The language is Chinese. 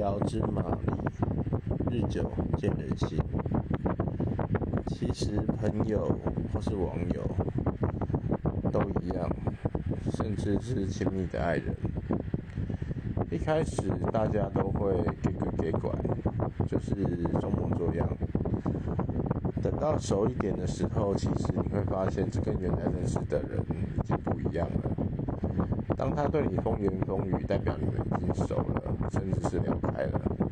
遥知马力，日久见人心。其实朋友或是网友都一样，甚至是亲密的爱人。一开始大家都会给个给拐，就是装模作样。等到熟一点的时候，其实你会发现，这跟原来认识的人已经不一样了。当他对你风言风语，代表你们已经熟了，是聊开了。